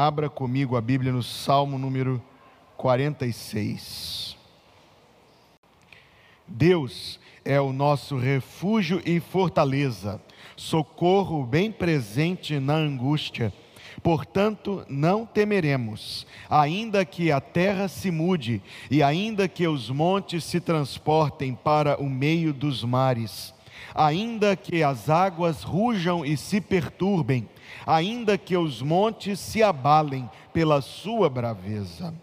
Abra comigo a Bíblia no Salmo número 46. Deus é o nosso refúgio e fortaleza, socorro bem presente na angústia. Portanto, não temeremos, ainda que a terra se mude e ainda que os montes se transportem para o meio dos mares, ainda que as águas rujam e se perturbem, ainda que os montes se abalem pela sua braveza.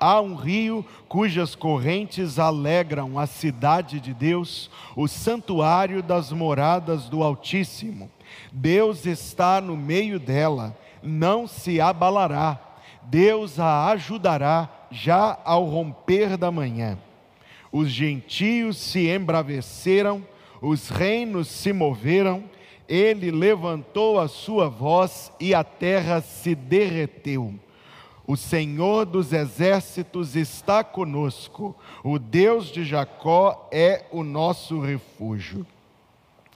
Há um rio cujas correntes alegram a cidade de Deus, o santuário das moradas do Altíssimo. Deus está no meio dela, não se abalará. Deus a ajudará já ao romper da manhã. Os gentios se embraveceram, os reinos se moveram, ele levantou a sua voz e a terra se derreteu. O Senhor dos exércitos está conosco, o Deus de Jacó é o nosso refúgio.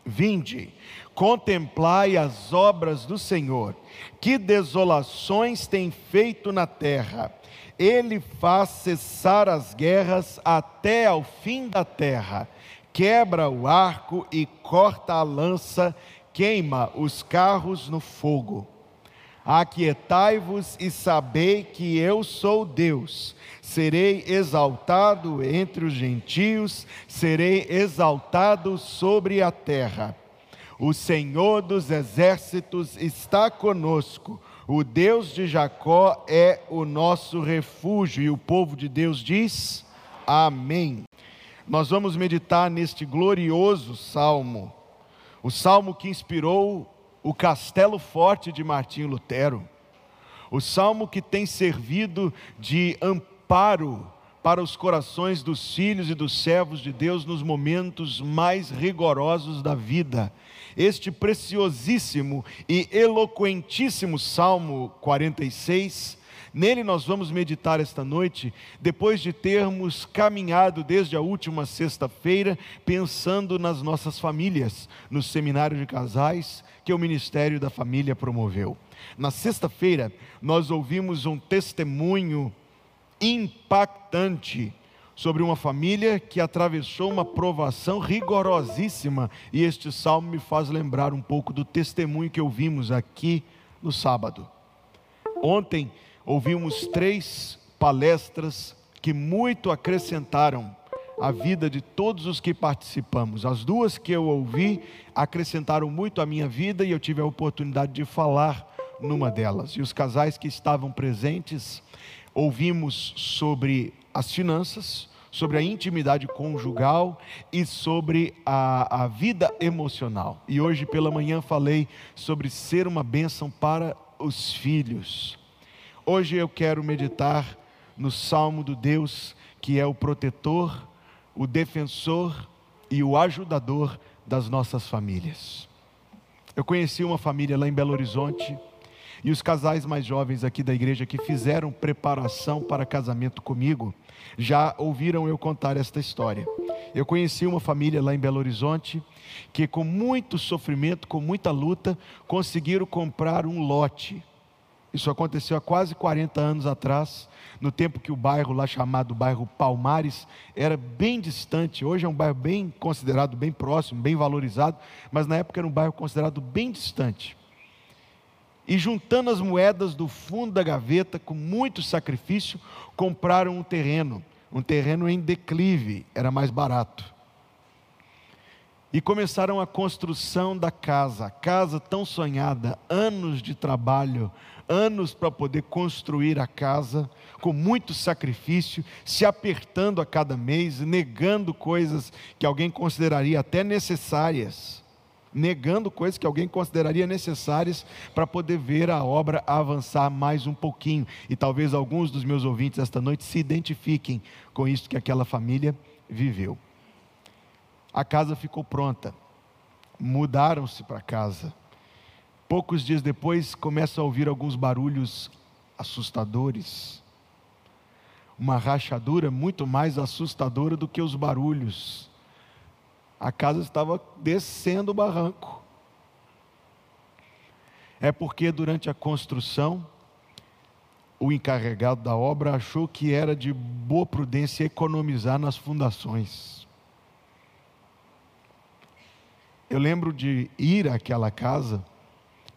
Vinde, contemplai as obras do Senhor, que desolações tem feito na terra. Ele faz cessar as guerras até ao fim da terra, quebra o arco e corta a lança, queima os carros no fogo. Aquietai-vos e sabei que eu sou Deus. Serei exaltado entre os gentios, serei exaltado sobre a terra. O Senhor dos exércitos está conosco. O Deus de Jacó é o nosso refúgio. E o povo de Deus diz: Amém. Nós vamos meditar neste glorioso salmo, o salmo que inspirou o castelo forte de Martinho Lutero, o salmo que tem servido de amparo para os corações dos filhos e dos servos de Deus nos momentos mais rigorosos da vida. Este preciosíssimo e eloquentíssimo Salmo 46 Nele nós vamos meditar esta noite, depois de termos caminhado desde a última sexta-feira, pensando nas nossas famílias, no seminário de casais que o Ministério da Família promoveu. Na sexta-feira, nós ouvimos um testemunho impactante sobre uma família que atravessou uma provação rigorosíssima, e este salmo me faz lembrar um pouco do testemunho que ouvimos aqui no sábado. Ontem, ouvimos três palestras que muito acrescentaram a vida de todos os que participamos. As duas que eu ouvi acrescentaram muito à minha vida e eu tive a oportunidade de falar numa delas. E os casais que estavam presentes, ouvimos sobre as finanças, sobre a intimidade conjugal e sobre a, a vida emocional. E hoje pela manhã falei sobre ser uma bênção para os filhos. Hoje eu quero meditar no salmo do Deus que é o protetor, o defensor e o ajudador das nossas famílias. Eu conheci uma família lá em Belo Horizonte e os casais mais jovens aqui da igreja que fizeram preparação para casamento comigo já ouviram eu contar esta história. Eu conheci uma família lá em Belo Horizonte que, com muito sofrimento, com muita luta, conseguiram comprar um lote isso aconteceu há quase 40 anos atrás, no tempo que o bairro lá chamado bairro Palmares era bem distante. Hoje é um bairro bem considerado bem próximo, bem valorizado, mas na época era um bairro considerado bem distante. E juntando as moedas do fundo da gaveta, com muito sacrifício, compraram um terreno, um terreno em declive, era mais barato. E começaram a construção da casa, casa tão sonhada, anos de trabalho, anos para poder construir a casa, com muito sacrifício, se apertando a cada mês, negando coisas que alguém consideraria até necessárias, negando coisas que alguém consideraria necessárias para poder ver a obra avançar mais um pouquinho. E talvez alguns dos meus ouvintes esta noite se identifiquem com isso que aquela família viveu. A casa ficou pronta, mudaram-se para casa Poucos dias depois, começa a ouvir alguns barulhos assustadores. Uma rachadura muito mais assustadora do que os barulhos. A casa estava descendo o barranco. é porque durante a construção, o encarregado da obra achou que era de boa prudência economizar nas fundações. Eu lembro de ir àquela casa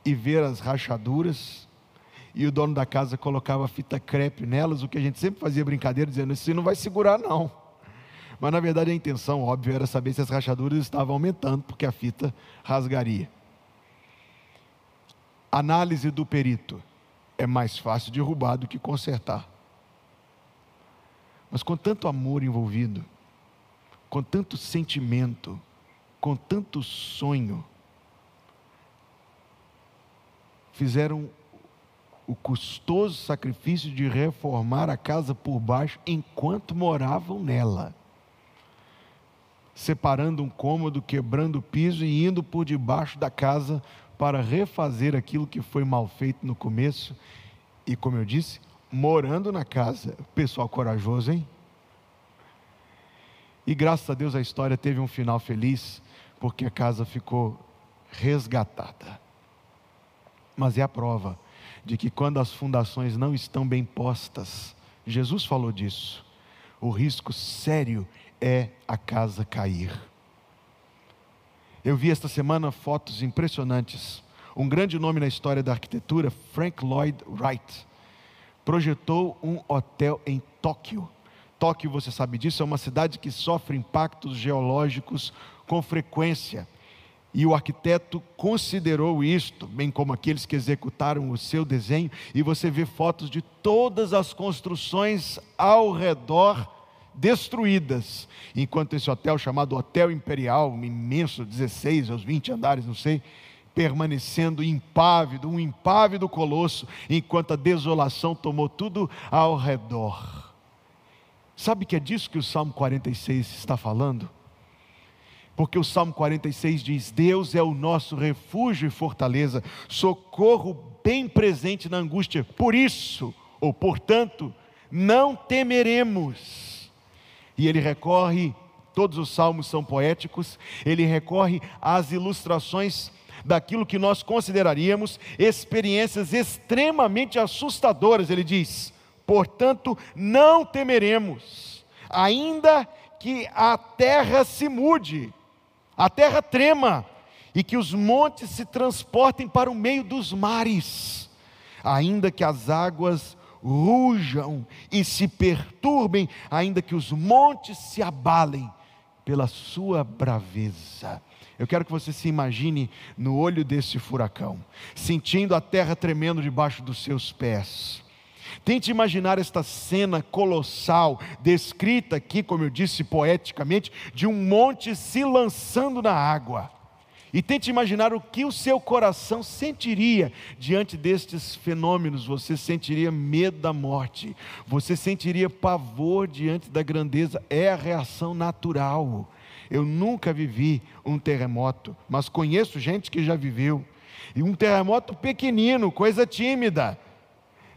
e ver as rachaduras, e o dono da casa colocava fita crepe nelas, o que a gente sempre fazia brincadeira, dizendo: Isso não vai segurar, não. Mas na verdade a intenção, óbvio, era saber se as rachaduras estavam aumentando, porque a fita rasgaria. Análise do perito. É mais fácil derrubar do que consertar. Mas com tanto amor envolvido, com tanto sentimento, com tanto sonho, fizeram o custoso sacrifício de reformar a casa por baixo enquanto moravam nela separando um cômodo, quebrando o piso e indo por debaixo da casa para refazer aquilo que foi mal feito no começo. E como eu disse, morando na casa. Pessoal corajoso, hein? E graças a Deus a história teve um final feliz, porque a casa ficou resgatada. Mas é a prova de que quando as fundações não estão bem postas, Jesus falou disso, o risco sério é a casa cair. Eu vi esta semana fotos impressionantes. Um grande nome na história da arquitetura, Frank Lloyd Wright, projetou um hotel em Tóquio. Tóquio, você sabe disso, é uma cidade que sofre impactos geológicos com frequência. E o arquiteto considerou isto, bem como aqueles que executaram o seu desenho, e você vê fotos de todas as construções ao redor destruídas, enquanto esse hotel chamado Hotel Imperial, um imenso, 16 aos 20 andares, não sei, permanecendo impávido, um impávido colosso, enquanto a desolação tomou tudo ao redor. Sabe que é disso que o Salmo 46 está falando? Porque o Salmo 46 diz: Deus é o nosso refúgio e fortaleza, socorro bem presente na angústia. Por isso, ou portanto, não temeremos e ele recorre, todos os salmos são poéticos, ele recorre às ilustrações daquilo que nós consideraríamos experiências extremamente assustadoras. Ele diz: portanto, não temeremos, ainda que a terra se mude, a terra trema, e que os montes se transportem para o meio dos mares, ainda que as águas rujam e se perturbem, ainda que os montes se abalem pela sua braveza. Eu quero que você se imagine no olho desse furacão, sentindo a terra tremendo debaixo dos seus pés. Tente imaginar esta cena colossal, descrita aqui, como eu disse poeticamente, de um monte se lançando na água. E tente imaginar o que o seu coração sentiria diante destes fenômenos. Você sentiria medo da morte, você sentiria pavor diante da grandeza. É a reação natural. Eu nunca vivi um terremoto, mas conheço gente que já viveu. E um terremoto pequenino, coisa tímida,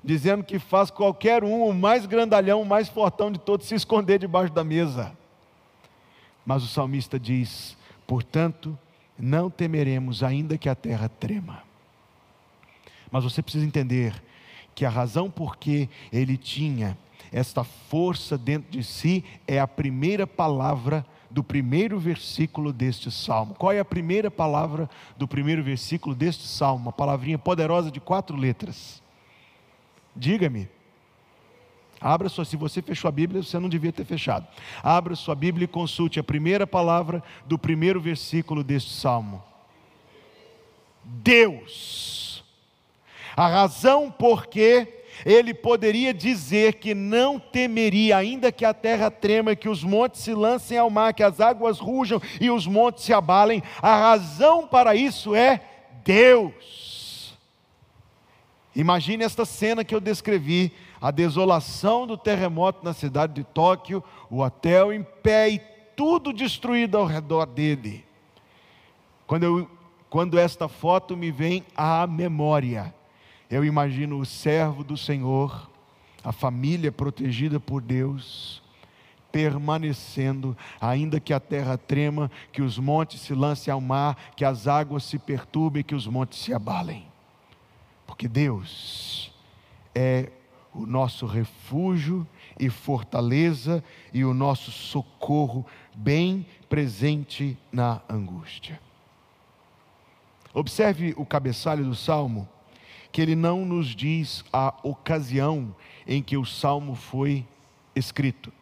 dizendo que faz qualquer um, o mais grandalhão, o mais fortão de todos, se esconder debaixo da mesa. Mas o salmista diz: portanto, não temeremos, ainda que a terra trema. Mas você precisa entender que a razão por que ele tinha esta força dentro de si é a primeira palavra do primeiro versículo deste salmo. Qual é a primeira palavra do primeiro versículo deste salmo? Uma palavrinha poderosa de quatro letras. Diga-me. Abra sua, se você fechou a Bíblia, você não devia ter fechado. Abra sua Bíblia e consulte a primeira palavra do primeiro versículo deste salmo. Deus. A razão por que ele poderia dizer que não temeria, ainda que a terra trema, que os montes se lancem ao mar, que as águas rujam e os montes se abalem, a razão para isso é Deus. Imagine esta cena que eu descrevi a desolação do terremoto na cidade de Tóquio, o hotel em pé e tudo destruído ao redor dele. Quando, eu, quando esta foto me vem à memória, eu imagino o servo do Senhor, a família protegida por Deus, permanecendo, ainda que a terra trema, que os montes se lancem ao mar, que as águas se perturbem, que os montes se abalem. Porque Deus é o nosso refúgio e fortaleza e o nosso socorro bem presente na angústia. Observe o cabeçalho do salmo, que ele não nos diz a ocasião em que o salmo foi escrito.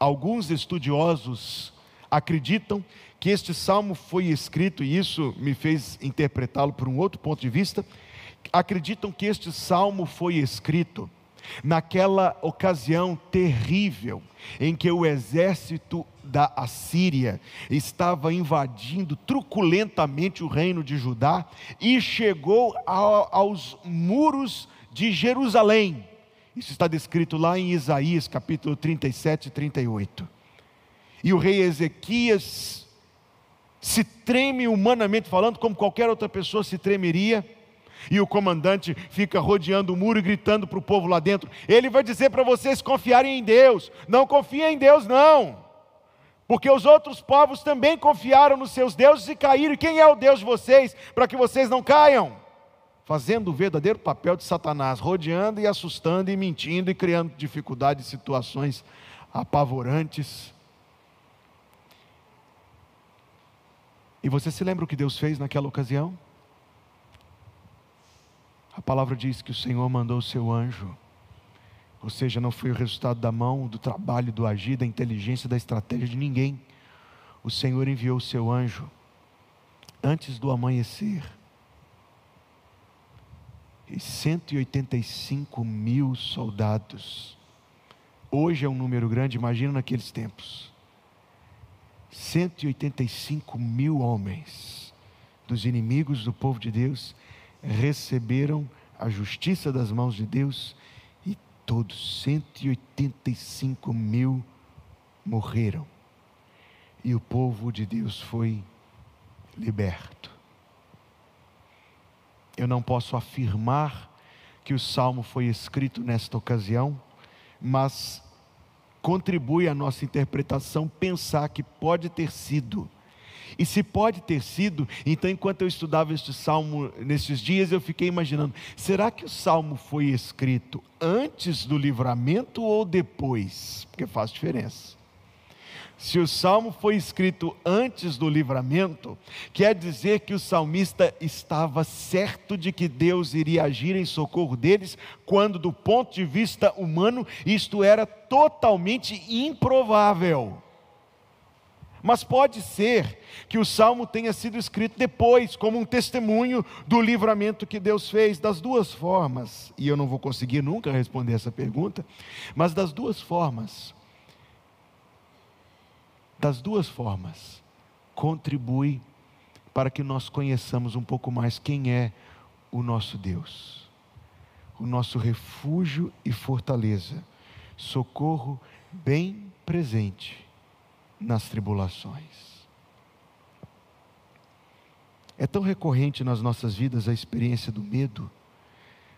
Alguns estudiosos acreditam que este salmo foi escrito, e isso me fez interpretá-lo por um outro ponto de vista. Acreditam que este salmo foi escrito naquela ocasião terrível em que o exército da Assíria estava invadindo truculentamente o reino de Judá e chegou aos muros de Jerusalém. Isso está descrito lá em Isaías capítulo 37 e 38. E o rei Ezequias se treme humanamente falando, como qualquer outra pessoa se tremeria e o comandante fica rodeando o muro e gritando para o povo lá dentro. Ele vai dizer para vocês confiarem em Deus. Não confiem em Deus, não. Porque os outros povos também confiaram nos seus deuses e caíram. Quem é o Deus de vocês para que vocês não caiam? Fazendo o verdadeiro papel de Satanás, rodeando e assustando e mentindo e criando dificuldades, situações apavorantes. E você se lembra o que Deus fez naquela ocasião? A palavra diz que o Senhor mandou o seu anjo, ou seja, não foi o resultado da mão, do trabalho, do agir, da inteligência, da estratégia de ninguém. O Senhor enviou o seu anjo antes do amanhecer. E 185 mil soldados. Hoje é um número grande, imagina naqueles tempos. 185 mil homens dos inimigos do povo de Deus receberam a justiça das mãos de Deus e todos, 185 mil, morreram. E o povo de Deus foi liberto. Eu não posso afirmar que o salmo foi escrito nesta ocasião, mas contribui à nossa interpretação pensar que pode ter sido e se pode ter sido, então enquanto eu estudava este salmo nesses dias, eu fiquei imaginando: será que o salmo foi escrito antes do livramento ou depois? Porque faz diferença. Se o salmo foi escrito antes do livramento, quer dizer que o salmista estava certo de que Deus iria agir em socorro deles, quando, do ponto de vista humano, isto era totalmente improvável. Mas pode ser que o salmo tenha sido escrito depois, como um testemunho do livramento que Deus fez, das duas formas. E eu não vou conseguir nunca responder essa pergunta, mas das duas formas. Das duas formas, contribui para que nós conheçamos um pouco mais quem é o nosso Deus, o nosso refúgio e fortaleza, socorro bem presente nas tribulações. É tão recorrente nas nossas vidas a experiência do medo,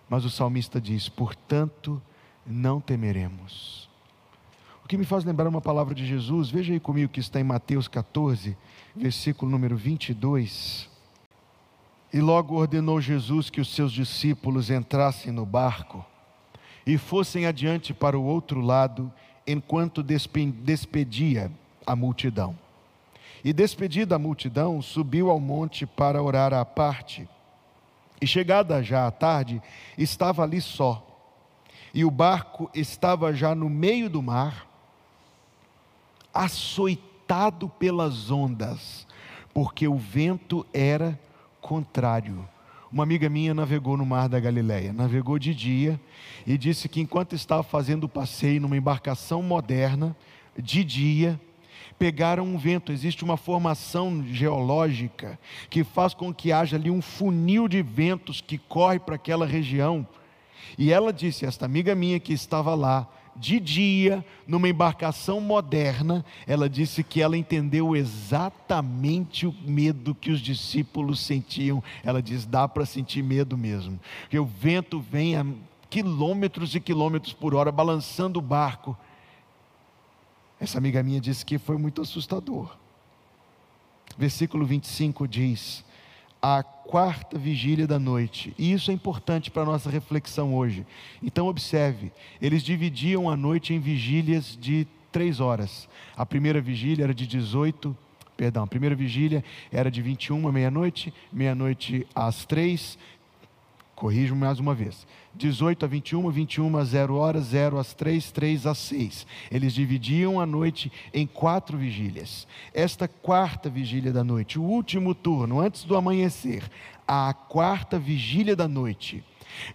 mas o salmista diz: portanto, não temeremos. O que me faz lembrar uma palavra de Jesus, veja aí comigo que está em Mateus 14, versículo número 22. E logo ordenou Jesus que os seus discípulos entrassem no barco e fossem adiante para o outro lado, enquanto despedia a multidão. E despedida a multidão, subiu ao monte para orar à parte. E chegada já a tarde, estava ali só. E o barco estava já no meio do mar, açoitado pelas ondas, porque o vento era contrário. Uma amiga minha navegou no mar da Galileia, navegou de dia e disse que enquanto estava fazendo o passeio numa embarcação moderna, de dia, pegaram um vento. Existe uma formação geológica que faz com que haja ali um funil de ventos que corre para aquela região. E ela disse, esta amiga minha que estava lá, de dia, numa embarcação moderna, ela disse que ela entendeu exatamente o medo que os discípulos sentiam. Ela diz: dá para sentir medo mesmo, porque o vento vem a quilômetros e quilômetros por hora, balançando o barco. Essa amiga minha disse que foi muito assustador. Versículo 25 diz: à quarta vigília da noite. E isso é importante para a nossa reflexão hoje. Então, observe: eles dividiam a noite em vigílias de três horas. A primeira vigília era de 18, perdão, a primeira vigília era de 21 à meia-noite, meia-noite às três, corrijo mais uma vez, 18 a 21, 21 a 0 horas, 0 às 3, 3 às 6. Eles dividiam a noite em quatro vigílias. Esta quarta vigília da noite, o último turno, antes do amanhecer, a quarta vigília da noite,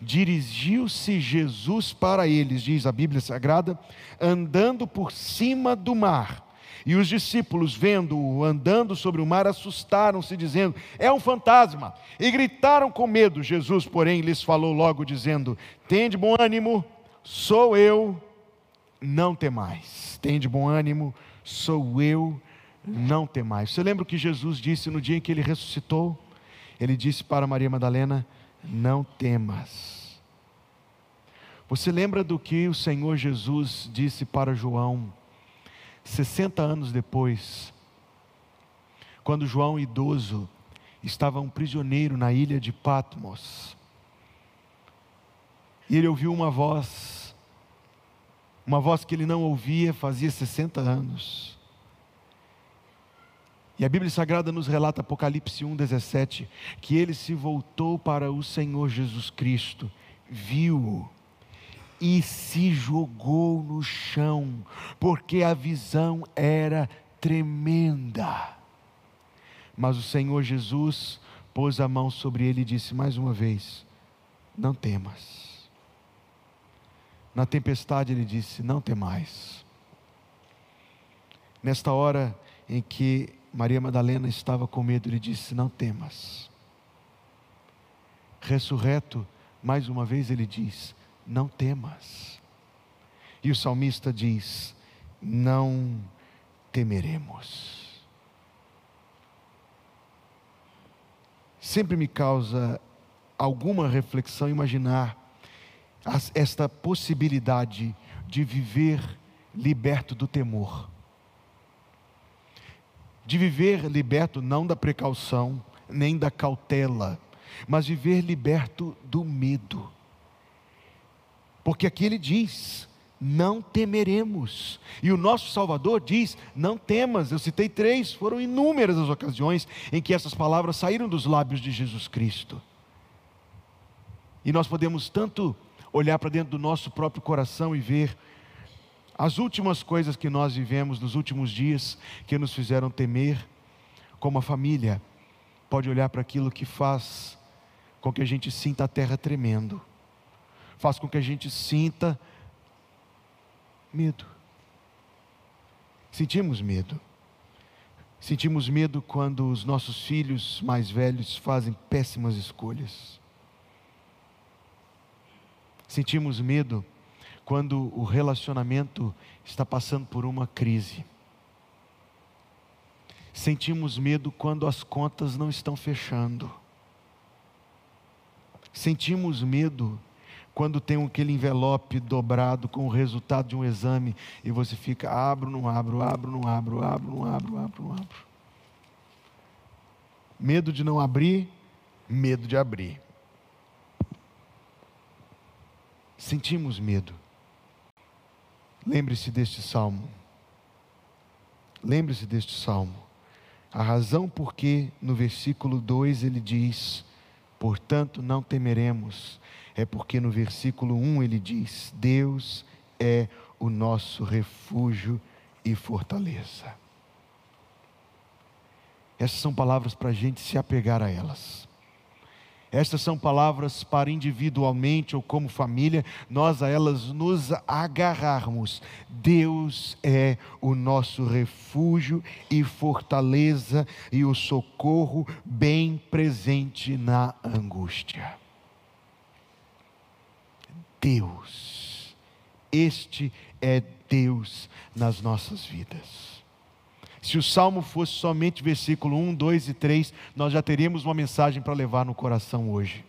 Dirigiu-se Jesus para eles, diz a Bíblia Sagrada, andando por cima do mar. E os discípulos, vendo-o andando sobre o mar, assustaram-se, dizendo: É um fantasma. E gritaram com medo. Jesus, porém, lhes falou logo, dizendo: Tende bom ânimo, sou eu, não temais. Tende bom ânimo, sou eu, não temais. Você lembra o que Jesus disse no dia em que ele ressuscitou? Ele disse para Maria Madalena: não temas. Você lembra do que o Senhor Jesus disse para João, 60 anos depois, quando João, idoso, estava um prisioneiro na ilha de Patmos, e ele ouviu uma voz, uma voz que ele não ouvia fazia 60 anos. E a Bíblia Sagrada nos relata, Apocalipse 1,17, que ele se voltou para o Senhor Jesus Cristo, viu-o e se jogou no chão, porque a visão era tremenda. Mas o Senhor Jesus pôs a mão sobre ele e disse mais uma vez: Não temas. Na tempestade ele disse: Não temais. Nesta hora em que Maria Madalena estava com medo, ele disse: Não temas. Ressurreto, mais uma vez ele diz: Não temas. E o salmista diz: Não temeremos. Sempre me causa alguma reflexão imaginar esta possibilidade de viver liberto do temor de viver liberto não da precaução, nem da cautela, mas viver liberto do medo. Porque aqui ele diz: não temeremos. E o nosso Salvador diz: não temas. Eu citei três, foram inúmeras as ocasiões em que essas palavras saíram dos lábios de Jesus Cristo. E nós podemos tanto olhar para dentro do nosso próprio coração e ver as últimas coisas que nós vivemos nos últimos dias que nos fizeram temer, como a família, pode olhar para aquilo que faz com que a gente sinta a terra tremendo, faz com que a gente sinta medo. Sentimos medo. Sentimos medo quando os nossos filhos mais velhos fazem péssimas escolhas. Sentimos medo quando o relacionamento está passando por uma crise. Sentimos medo quando as contas não estão fechando. Sentimos medo quando tem aquele envelope dobrado com o resultado de um exame e você fica abro, não abro, abro, não abro, abro, não abro, abro, não abro. Medo de não abrir, medo de abrir. Sentimos medo. Lembre-se deste salmo. Lembre-se deste salmo. A razão por que no versículo 2 ele diz: Portanto, não temeremos, é porque no versículo 1 ele diz: Deus é o nosso refúgio e fortaleza. Essas são palavras para a gente se apegar a elas. Estas são palavras para individualmente ou como família, nós a elas nos agarrarmos. Deus é o nosso refúgio e fortaleza e o socorro bem presente na angústia. Deus, este é Deus nas nossas vidas. Se o salmo fosse somente versículo 1, 2 e 3, nós já teríamos uma mensagem para levar no coração hoje.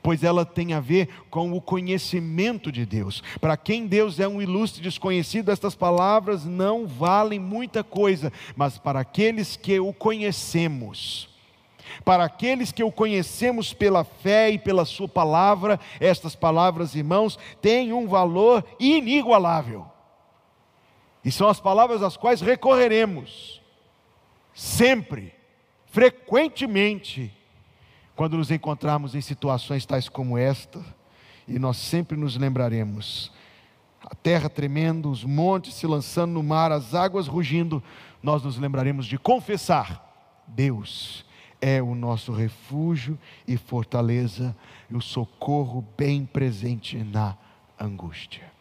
Pois ela tem a ver com o conhecimento de Deus. Para quem Deus é um ilustre desconhecido, estas palavras não valem muita coisa, mas para aqueles que o conhecemos, Para aqueles que o conhecemos pela fé e pela Sua palavra, estas palavras, irmãos, têm um valor inigualável. E são as palavras às quais recorreremos, sempre, frequentemente, quando nos encontrarmos em situações tais como esta, e nós sempre nos lembraremos: a terra tremendo, os montes se lançando no mar, as águas rugindo, nós nos lembraremos de confessar: Deus é o nosso refúgio e fortaleza, e o socorro bem presente na angústia.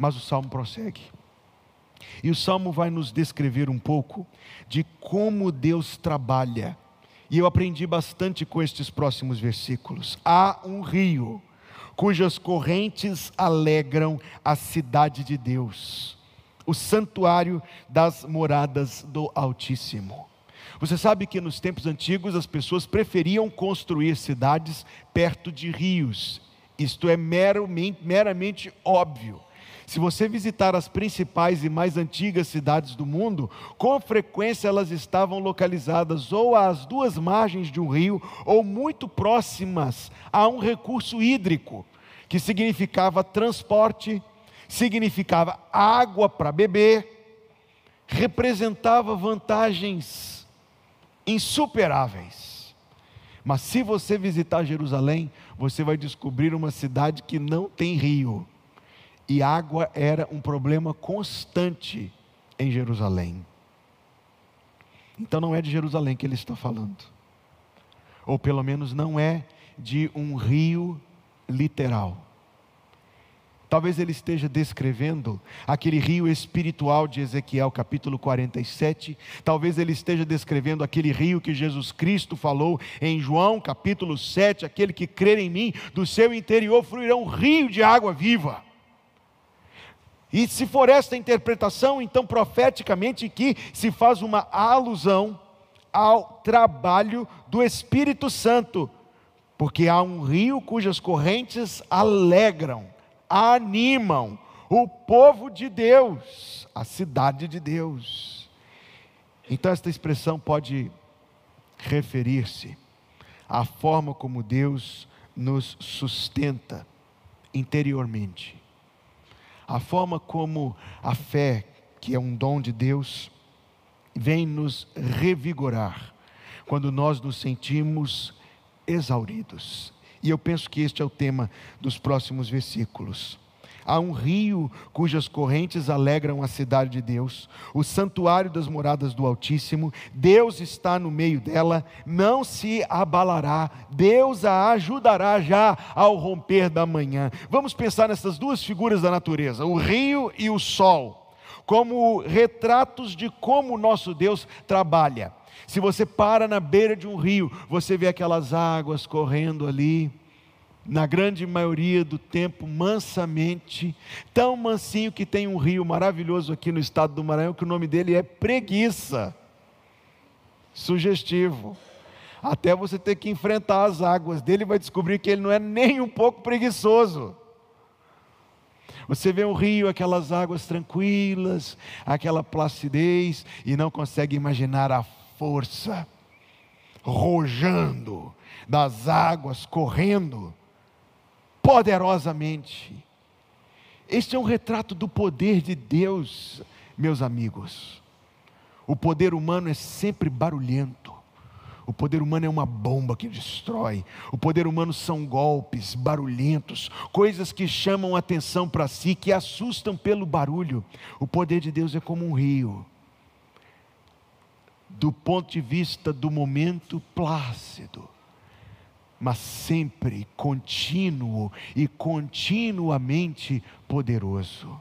Mas o salmo prossegue. E o salmo vai nos descrever um pouco de como Deus trabalha. E eu aprendi bastante com estes próximos versículos. Há um rio cujas correntes alegram a cidade de Deus, o santuário das moradas do Altíssimo. Você sabe que nos tempos antigos as pessoas preferiam construir cidades perto de rios. Isto é meramente, meramente óbvio. Se você visitar as principais e mais antigas cidades do mundo, com frequência elas estavam localizadas ou às duas margens de um rio ou muito próximas a um recurso hídrico, que significava transporte, significava água para beber, representava vantagens insuperáveis. Mas se você visitar Jerusalém, você vai descobrir uma cidade que não tem rio. E água era um problema constante em Jerusalém. Então não é de Jerusalém que ele está falando. Ou pelo menos não é de um rio literal. Talvez ele esteja descrevendo aquele rio espiritual de Ezequiel, capítulo 47. Talvez ele esteja descrevendo aquele rio que Jesus Cristo falou em João, capítulo 7. Aquele que crer em mim, do seu interior fluirá um rio de água viva. E se for esta interpretação, então profeticamente que se faz uma alusão ao trabalho do Espírito Santo, porque há um rio cujas correntes alegram animam o povo de Deus, a cidade de Deus. Então, esta expressão pode referir-se à forma como Deus nos sustenta interiormente, a forma como a fé, que é um dom de Deus, vem nos revigorar quando nós nos sentimos exauridos, e eu penso que este é o tema dos próximos versículos. Há um rio cujas correntes alegram a cidade de Deus, o santuário das moradas do Altíssimo. Deus está no meio dela, não se abalará. Deus a ajudará já ao romper da manhã. Vamos pensar nessas duas figuras da natureza, o rio e o sol, como retratos de como o nosso Deus trabalha. Se você para na beira de um rio, você vê aquelas águas correndo ali, na grande maioria do tempo, mansamente, tão mansinho que tem um rio maravilhoso aqui no estado do Maranhão, que o nome dele é Preguiça. Sugestivo. Até você ter que enfrentar as águas dele, vai descobrir que ele não é nem um pouco preguiçoso. Você vê um rio, aquelas águas tranquilas, aquela placidez, e não consegue imaginar a força rojando das águas correndo poderosamente. Este é um retrato do poder de Deus, meus amigos. O poder humano é sempre barulhento. O poder humano é uma bomba que destrói. O poder humano são golpes barulhentos, coisas que chamam atenção para si, que assustam pelo barulho. O poder de Deus é como um rio do ponto de vista do momento plácido, mas sempre contínuo e continuamente poderoso.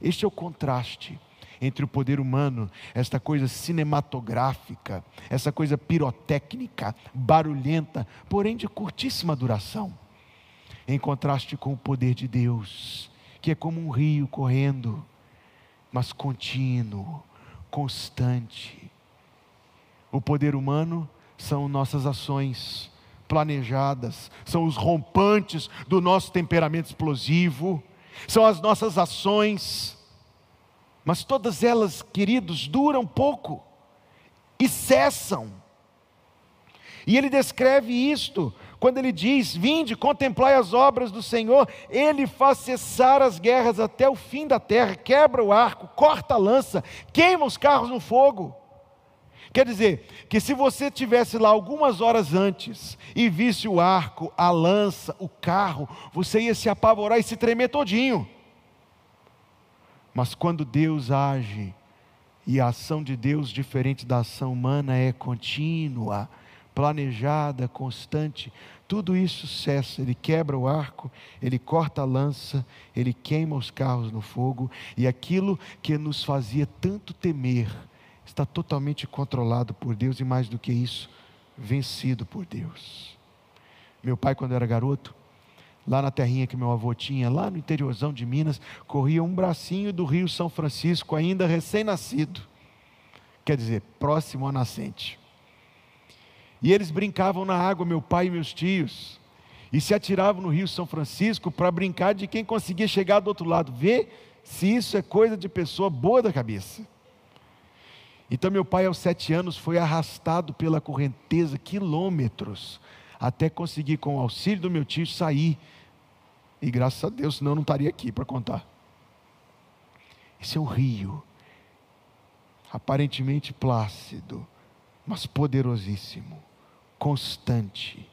Este é o contraste entre o poder humano, esta coisa cinematográfica, essa coisa pirotécnica, barulhenta, porém de curtíssima duração, em contraste com o poder de Deus, que é como um rio correndo, mas contínuo, constante, o poder humano são nossas ações planejadas, são os rompantes do nosso temperamento explosivo, são as nossas ações, mas todas elas, queridos, duram pouco e cessam E ele descreve isto quando ele diz: Vinde, contemplai as obras do Senhor, ele faz cessar as guerras até o fim da terra, quebra o arco, corta a lança, queima os carros no fogo. Quer dizer, que se você tivesse lá algumas horas antes e visse o arco, a lança, o carro, você ia se apavorar e se tremer todinho. Mas quando Deus age, e a ação de Deus, diferente da ação humana, é contínua, planejada, constante, tudo isso cessa. Ele quebra o arco, ele corta a lança, ele queima os carros no fogo, e aquilo que nos fazia tanto temer, está totalmente controlado por Deus e mais do que isso, vencido por Deus. Meu pai, quando era garoto, lá na terrinha que meu avô tinha, lá no interiorzão de Minas, corria um bracinho do Rio São Francisco, ainda recém-nascido, quer dizer, próximo à nascente. E eles brincavam na água, meu pai e meus tios, e se atiravam no Rio São Francisco para brincar de quem conseguia chegar do outro lado. Vê se isso é coisa de pessoa boa da cabeça. Então, meu pai, aos sete anos, foi arrastado pela correnteza quilômetros até conseguir, com o auxílio do meu tio, sair. E graças a Deus, senão eu não estaria aqui para contar. Esse é um rio, aparentemente plácido, mas poderosíssimo, constante.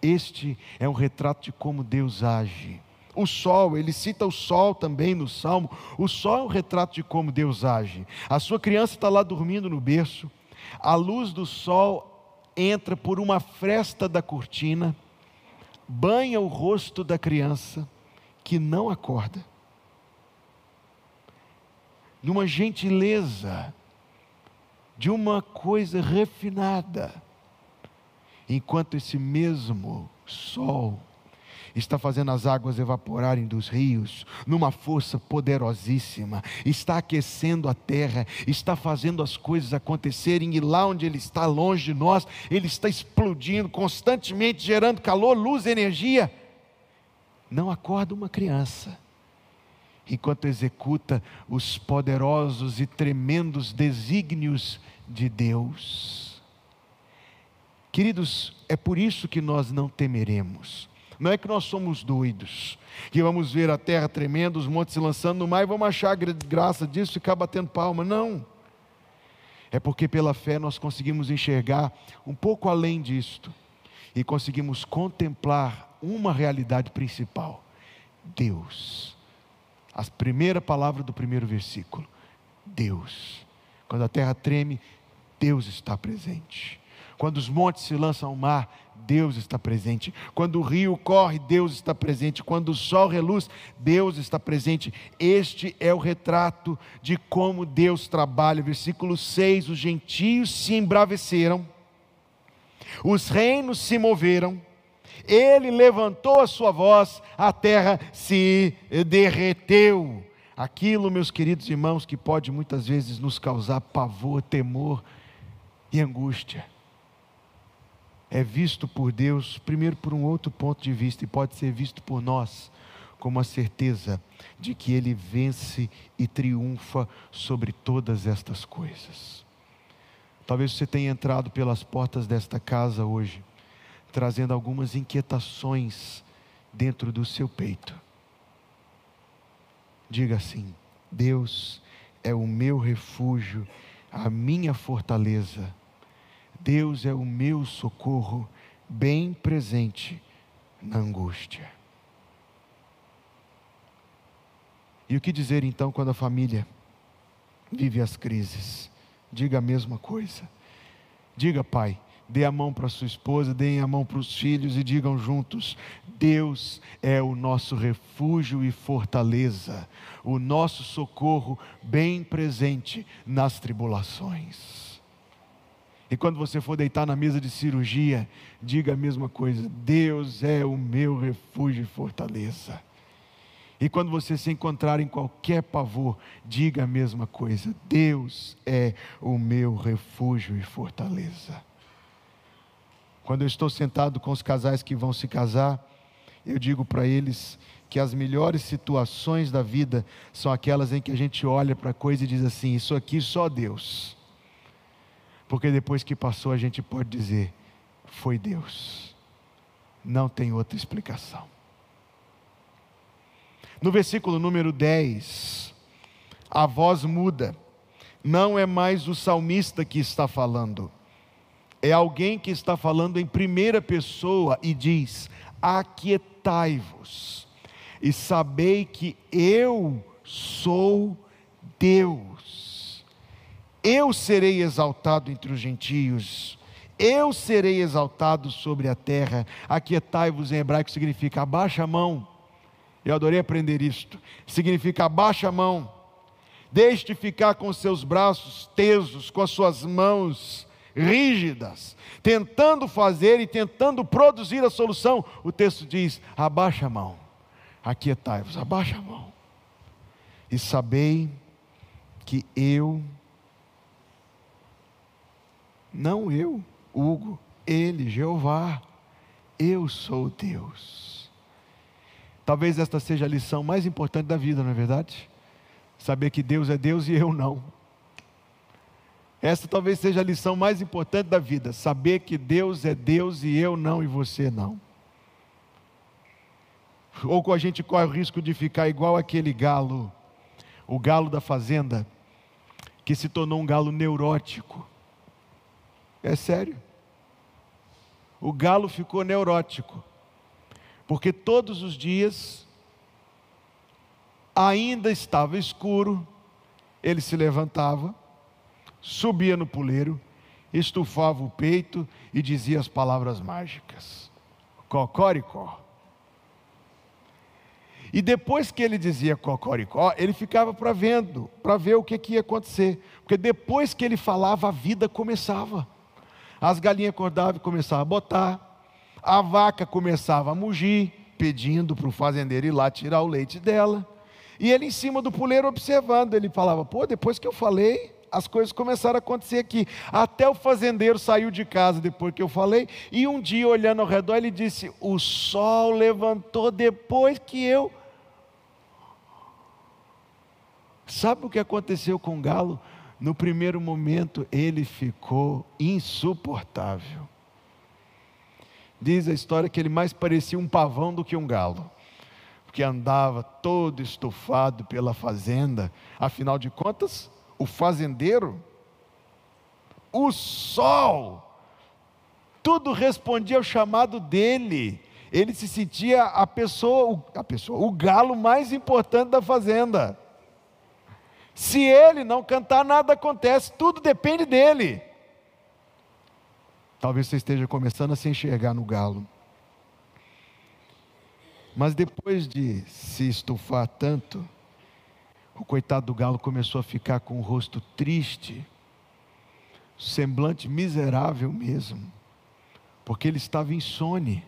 Este é um retrato de como Deus age. O sol, ele cita o sol também no salmo. O sol é um retrato de como Deus age. A sua criança está lá dormindo no berço, a luz do sol entra por uma fresta da cortina, banha o rosto da criança, que não acorda. Numa gentileza, de uma coisa refinada, enquanto esse mesmo sol está fazendo as águas evaporarem dos rios, numa força poderosíssima, está aquecendo a terra, está fazendo as coisas acontecerem, e lá onde Ele está, longe de nós, Ele está explodindo constantemente, gerando calor, luz, energia. Não acorda uma criança, enquanto executa os poderosos e tremendos desígnios de Deus. Queridos, é por isso que nós não temeremos não é que nós somos doidos, que vamos ver a terra tremendo, os montes se lançando no mar e vamos achar graça disso e ficar batendo palma. Não. É porque pela fé nós conseguimos enxergar um pouco além disto e conseguimos contemplar uma realidade principal: Deus. A primeira palavra do primeiro versículo: Deus. Quando a terra treme, Deus está presente. Quando os montes se lançam ao mar, Deus está presente. Quando o rio corre, Deus está presente. Quando o sol reluz, Deus está presente. Este é o retrato de como Deus trabalha. Versículo 6: Os gentios se embraveceram, os reinos se moveram, ele levantou a sua voz, a terra se derreteu. Aquilo, meus queridos irmãos, que pode muitas vezes nos causar pavor, temor e angústia é visto por Deus, primeiro por um outro ponto de vista, e pode ser visto por nós como a certeza de que Ele vence e triunfa sobre todas estas coisas. Talvez você tenha entrado pelas portas desta casa hoje, trazendo algumas inquietações dentro do seu peito. Diga assim: Deus é o meu refúgio, a minha fortaleza Deus é o meu socorro, bem presente na angústia. E o que dizer então quando a família vive as crises? Diga a mesma coisa. Diga, pai, dê a mão para sua esposa, deem a mão para os filhos e digam juntos: Deus é o nosso refúgio e fortaleza, o nosso socorro bem presente nas tribulações. E quando você for deitar na mesa de cirurgia, diga a mesma coisa: Deus é o meu refúgio e fortaleza. E quando você se encontrar em qualquer pavor, diga a mesma coisa: Deus é o meu refúgio e fortaleza. Quando eu estou sentado com os casais que vão se casar, eu digo para eles que as melhores situações da vida são aquelas em que a gente olha para a coisa e diz assim: Isso aqui só Deus porque depois que passou a gente pode dizer: foi Deus. Não tem outra explicação. No versículo número 10, a voz muda. Não é mais o salmista que está falando, é alguém que está falando em primeira pessoa e diz: Aquietai-vos e sabei que eu sou Deus. Eu serei exaltado entre os gentios, eu serei exaltado sobre a terra. Aquietai-vos em hebraico significa abaixa a mão. Eu adorei aprender isto. Significa abaixa a mão. Deixe de ficar com seus braços tesos, com as suas mãos rígidas, tentando fazer e tentando produzir a solução. O texto diz: abaixa a mão aquietai-vos, abaixa a mão, e sabei que eu, não eu, Hugo, ele, Jeová, eu sou Deus. Talvez esta seja a lição mais importante da vida, não é verdade? Saber que Deus é Deus e eu não. Esta talvez seja a lição mais importante da vida, saber que Deus é Deus e eu não e você não ou a gente corre o risco de ficar igual aquele galo, o galo da fazenda, que se tornou um galo neurótico. É sério. O galo ficou neurótico, porque todos os dias, ainda estava escuro, ele se levantava, subia no puleiro, estufava o peito e dizia as palavras mágicas: Cocoricó e depois que ele dizia cocoricó, ele ficava para vendo, para ver o que, que ia acontecer. Porque depois que ele falava, a vida começava. As galinhas acordavam e começavam a botar. A vaca começava a mugir, pedindo para o fazendeiro ir lá tirar o leite dela. E ele em cima do puleiro observando, ele falava: pô, depois que eu falei, as coisas começaram a acontecer aqui. Até o fazendeiro saiu de casa depois que eu falei, e um dia, olhando ao redor, ele disse: O sol levantou depois que eu Sabe o que aconteceu com o galo? No primeiro momento ele ficou insuportável. Diz a história que ele mais parecia um pavão do que um galo, porque andava todo estufado pela fazenda. Afinal de contas, o fazendeiro, o sol, tudo respondia ao chamado dele. Ele se sentia a pessoa, a pessoa, o galo mais importante da fazenda. Se ele não cantar, nada acontece, tudo depende dele. Talvez você esteja começando a se enxergar no galo. Mas depois de se estufar tanto, o coitado do galo começou a ficar com o rosto triste, semblante miserável mesmo, porque ele estava insone,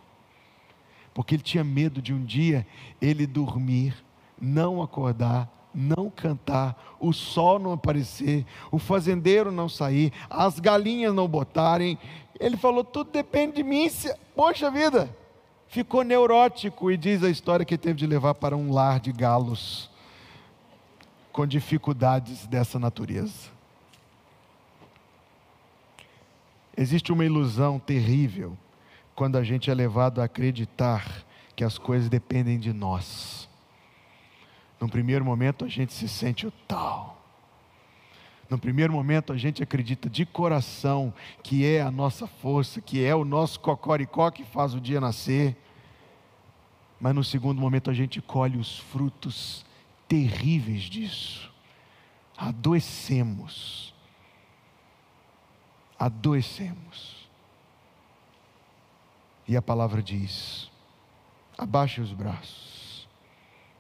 porque ele tinha medo de um dia ele dormir, não acordar não cantar, o sol não aparecer, o fazendeiro não sair, as galinhas não botarem. Ele falou: tudo depende de mim. Poxa vida, ficou neurótico e diz a história que teve de levar para um lar de galos com dificuldades dessa natureza. Existe uma ilusão terrível quando a gente é levado a acreditar que as coisas dependem de nós. No primeiro momento a gente se sente o tal. No primeiro momento a gente acredita de coração que é a nossa força, que é o nosso cocoricó que faz o dia nascer. Mas no segundo momento a gente colhe os frutos terríveis disso. Adoecemos. Adoecemos. E a palavra diz: abaixe os braços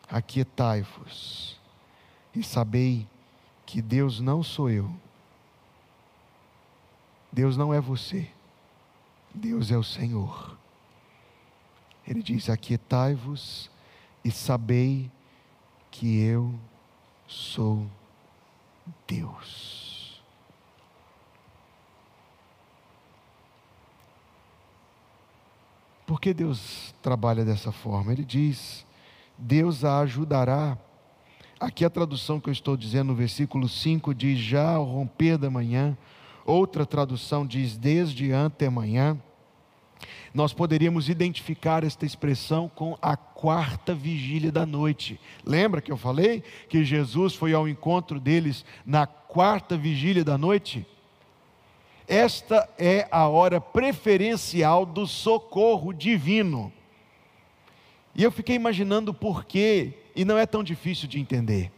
aquietai-vos e sabei que Deus não sou eu. Deus não é você. Deus é o Senhor. Ele diz: Aquietai-vos e sabei que eu sou Deus. Por que Deus trabalha dessa forma? Ele diz: Deus a ajudará. Aqui a tradução que eu estou dizendo no versículo 5 diz já ao romper da manhã. Outra tradução diz desde antemanhã. nós poderíamos identificar esta expressão com a quarta vigília da noite. Lembra que eu falei que Jesus foi ao encontro deles na quarta vigília da noite? Esta é a hora preferencial do socorro divino. E eu fiquei imaginando por quê, e não é tão difícil de entender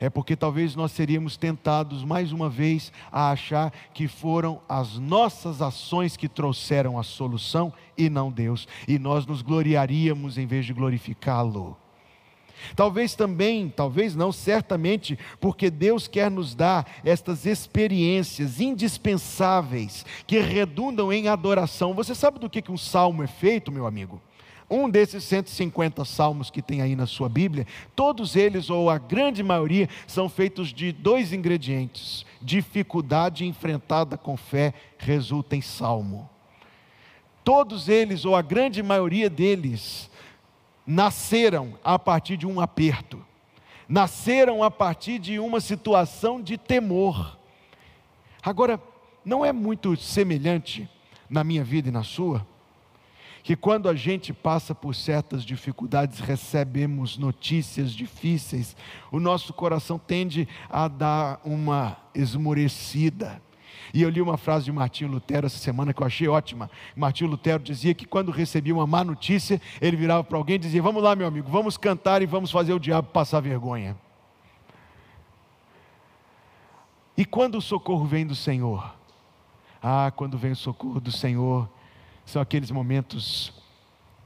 é porque talvez nós seríamos tentados mais uma vez a achar que foram as nossas ações que trouxeram a solução e não Deus, e nós nos gloriaríamos em vez de glorificá-lo. Talvez também, talvez não, certamente, porque Deus quer nos dar estas experiências indispensáveis que redundam em adoração. Você sabe do que um salmo é feito, meu amigo? Um desses 150 salmos que tem aí na sua Bíblia, todos eles, ou a grande maioria, são feitos de dois ingredientes: dificuldade enfrentada com fé resulta em salmo. Todos eles, ou a grande maioria deles, nasceram a partir de um aperto, nasceram a partir de uma situação de temor. Agora, não é muito semelhante na minha vida e na sua? Que quando a gente passa por certas dificuldades, recebemos notícias difíceis, o nosso coração tende a dar uma esmorecida. E eu li uma frase de Martinho Lutero essa semana que eu achei ótima. Martinho Lutero dizia que quando recebia uma má notícia, ele virava para alguém e dizia: Vamos lá, meu amigo, vamos cantar e vamos fazer o diabo passar vergonha. E quando o socorro vem do Senhor? Ah, quando vem o socorro do Senhor, são aqueles momentos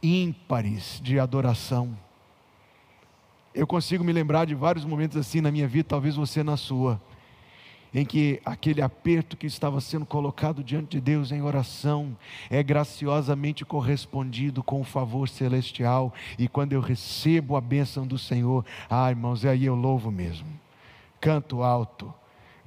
ímpares de adoração. Eu consigo me lembrar de vários momentos assim na minha vida, talvez você na sua, em que aquele aperto que estava sendo colocado diante de Deus em oração é graciosamente correspondido com o favor celestial, e quando eu recebo a bênção do Senhor, ah, irmãos, é aí eu louvo mesmo, canto alto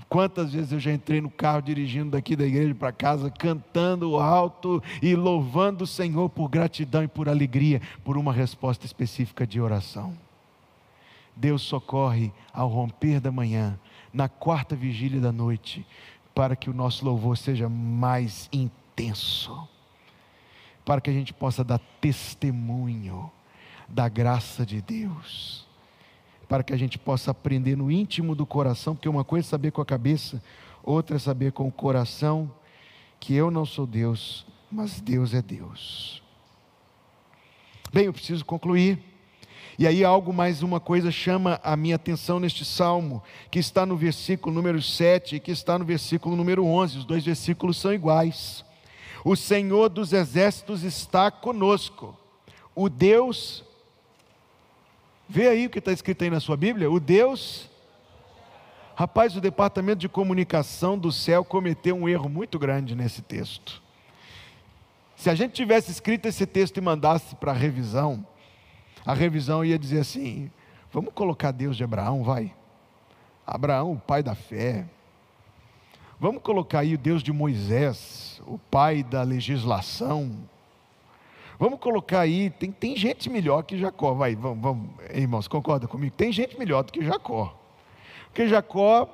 Quantas vezes eu já entrei no carro dirigindo daqui da igreja para casa, cantando alto e louvando o Senhor por gratidão e por alegria, por uma resposta específica de oração. Deus socorre ao romper da manhã, na quarta vigília da noite, para que o nosso louvor seja mais intenso, para que a gente possa dar testemunho da graça de Deus para que a gente possa aprender no íntimo do coração, porque uma coisa é saber com a cabeça, outra é saber com o coração que eu não sou Deus, mas Deus é Deus. Bem, eu preciso concluir. E aí algo mais uma coisa chama a minha atenção neste salmo, que está no versículo número 7 e que está no versículo número 11. Os dois versículos são iguais. O Senhor dos exércitos está conosco. O Deus Vê aí o que está escrito aí na sua Bíblia: o Deus. Rapaz, o departamento de comunicação do céu cometeu um erro muito grande nesse texto. Se a gente tivesse escrito esse texto e mandasse para a revisão, a revisão ia dizer assim: vamos colocar Deus de Abraão, vai. Abraão, o pai da fé. Vamos colocar aí o Deus de Moisés, o pai da legislação. Vamos colocar aí, tem, tem gente melhor que Jacó, vai, vamos, vamos, irmãos, concorda comigo? Tem gente melhor do que Jacó. Porque Jacó,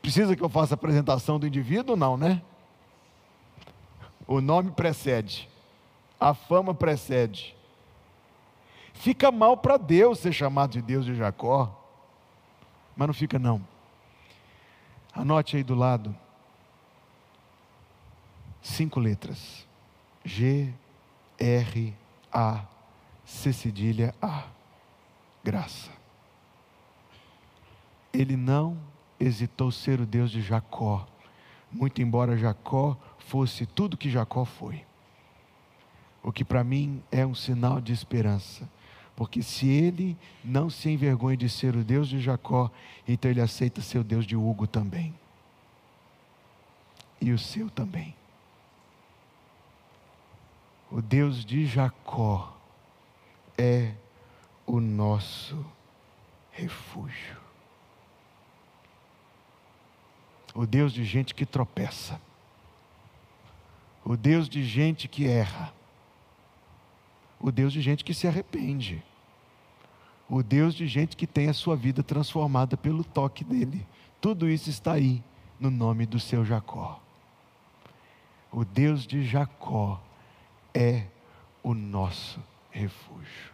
precisa que eu faça a apresentação do indivíduo? Não, né? O nome precede, a fama precede. Fica mal para Deus ser chamado de Deus de Jacó, mas não fica não. Anote aí do lado, cinco letras. G, R, A, C cedilha A. Graça. Ele não hesitou ser o Deus de Jacó, muito embora Jacó fosse tudo que Jacó foi. O que para mim é um sinal de esperança, porque se ele não se envergonha de ser o Deus de Jacó, então ele aceita ser o Deus de Hugo também. E o seu também. O Deus de Jacó é o nosso refúgio. O Deus de gente que tropeça. O Deus de gente que erra. O Deus de gente que se arrepende. O Deus de gente que tem a sua vida transformada pelo toque dele. Tudo isso está aí no nome do seu Jacó. O Deus de Jacó é o nosso refúgio.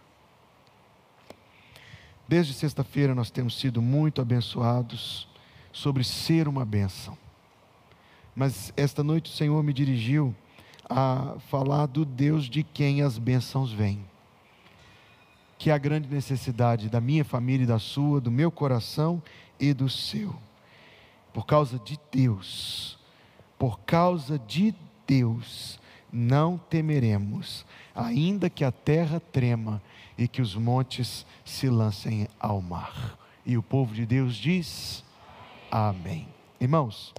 Desde sexta-feira nós temos sido muito abençoados sobre ser uma bênção. Mas esta noite o Senhor me dirigiu a falar do Deus de quem as bênçãos vêm. Que é a grande necessidade da minha família e da sua, do meu coração e do seu. Por causa de Deus, por causa de Deus, não temeremos, ainda que a terra trema e que os montes se lancem ao mar. E o povo de Deus diz: Amém. Irmãos,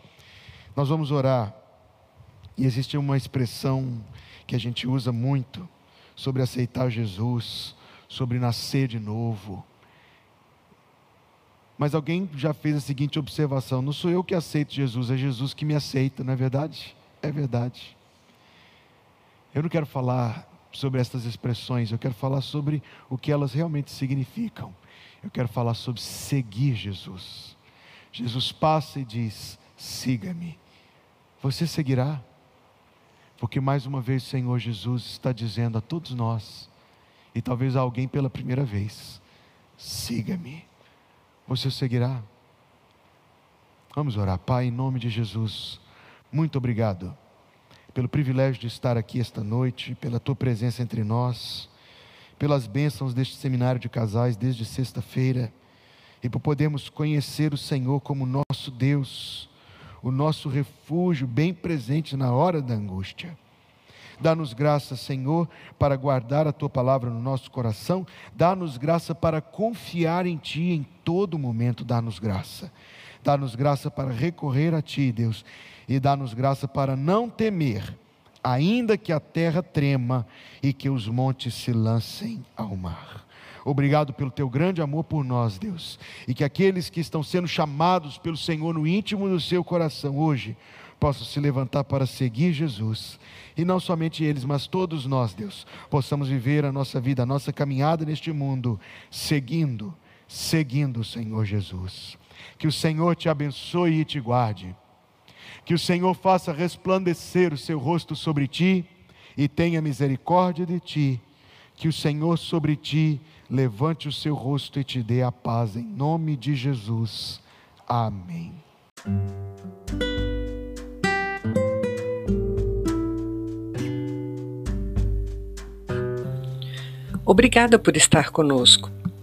nós vamos orar, e existe uma expressão que a gente usa muito sobre aceitar Jesus, sobre nascer de novo. Mas alguém já fez a seguinte observação: não sou eu que aceito Jesus, é Jesus que me aceita, não é verdade? É verdade. Eu não quero falar sobre essas expressões, eu quero falar sobre o que elas realmente significam. Eu quero falar sobre seguir Jesus. Jesus passa e diz: siga-me. Você seguirá? Porque mais uma vez o Senhor Jesus está dizendo a todos nós, e talvez a alguém pela primeira vez: siga-me. Você seguirá? Vamos orar, Pai, em nome de Jesus. Muito obrigado pelo privilégio de estar aqui esta noite, pela tua presença entre nós, pelas bênçãos deste seminário de casais desde sexta-feira e por podermos conhecer o Senhor como nosso Deus, o nosso refúgio bem presente na hora da angústia. Dá-nos graça, Senhor, para guardar a tua palavra no nosso coração. Dá-nos graça para confiar em ti em todo momento. Dá-nos graça. Dá-nos graça para recorrer a ti, Deus, e dá-nos graça para não temer, ainda que a terra trema e que os montes se lancem ao mar. Obrigado pelo teu grande amor por nós, Deus, e que aqueles que estão sendo chamados pelo Senhor no íntimo do seu coração hoje possam se levantar para seguir Jesus. E não somente eles, mas todos nós, Deus, possamos viver a nossa vida, a nossa caminhada neste mundo, seguindo, seguindo o Senhor Jesus. Que o Senhor te abençoe e te guarde que o Senhor faça resplandecer o seu rosto sobre ti e tenha misericórdia de ti. Que o Senhor sobre ti levante o seu rosto e te dê a paz, em nome de Jesus. Amém. Obrigada por estar conosco.